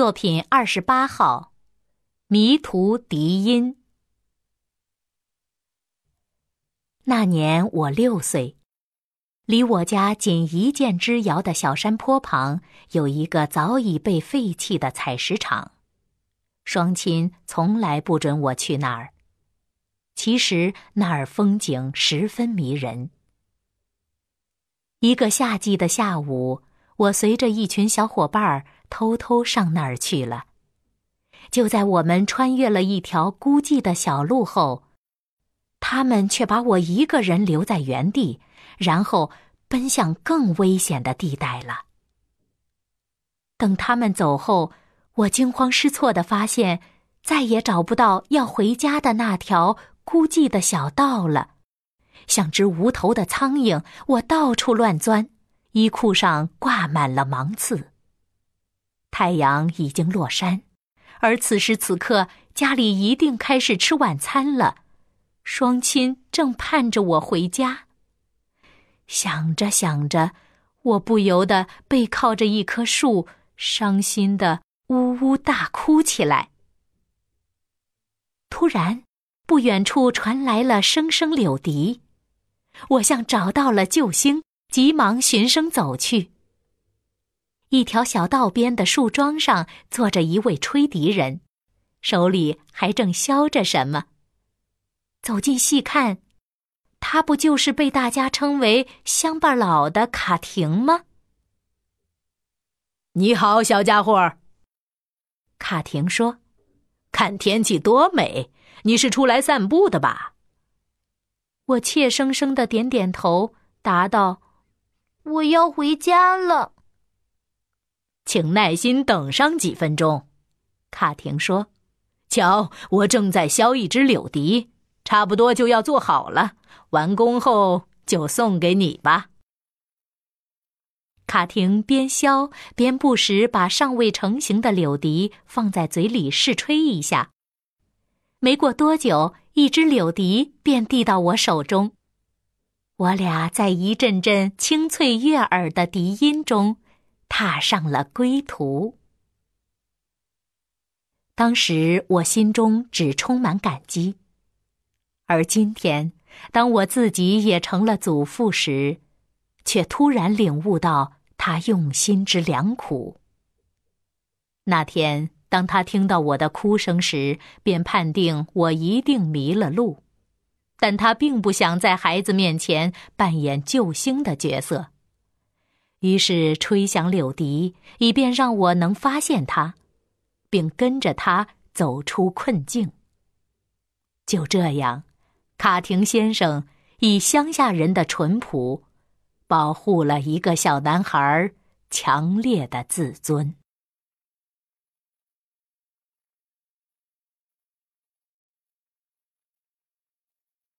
作品二十八号，《迷途笛音》。那年我六岁，离我家仅一箭之遥的小山坡旁，有一个早已被废弃的采石场。双亲从来不准我去那儿。其实那儿风景十分迷人。一个夏季的下午，我随着一群小伙伴儿。偷偷上那儿去了。就在我们穿越了一条孤寂的小路后，他们却把我一个人留在原地，然后奔向更危险的地带了。等他们走后，我惊慌失措的发现，再也找不到要回家的那条孤寂的小道了。像只无头的苍蝇，我到处乱钻，衣裤上挂满了芒刺。太阳已经落山，而此时此刻家里一定开始吃晚餐了，双亲正盼着我回家。想着想着，我不由得背靠着一棵树，伤心的呜呜大哭起来。突然，不远处传来了声声柳笛，我像找到了救星，急忙循声走去。一条小道边的树桩上坐着一位吹笛人，手里还正削着什么。走近细看，他不就是被大家称为“乡巴佬”的卡廷吗？你好，小家伙。卡廷说：“看天气多美，你是出来散步的吧？”我怯生生的点点头，答道：“我要回家了。”请耐心等上几分钟，卡廷说：“瞧，我正在削一支柳笛，差不多就要做好了。完工后就送给你吧。”卡廷边削边不时把尚未成型的柳笛放在嘴里试吹一下。没过多久，一支柳笛便递到我手中。我俩在一阵阵清脆悦耳的笛音中。踏上了归途。当时我心中只充满感激，而今天，当我自己也成了祖父时，却突然领悟到他用心之良苦。那天，当他听到我的哭声时，便判定我一定迷了路，但他并不想在孩子面前扮演救星的角色。于是吹响柳笛，以便让我能发现他，并跟着他走出困境。就这样，卡廷先生以乡下人的淳朴，保护了一个小男孩强烈的自尊。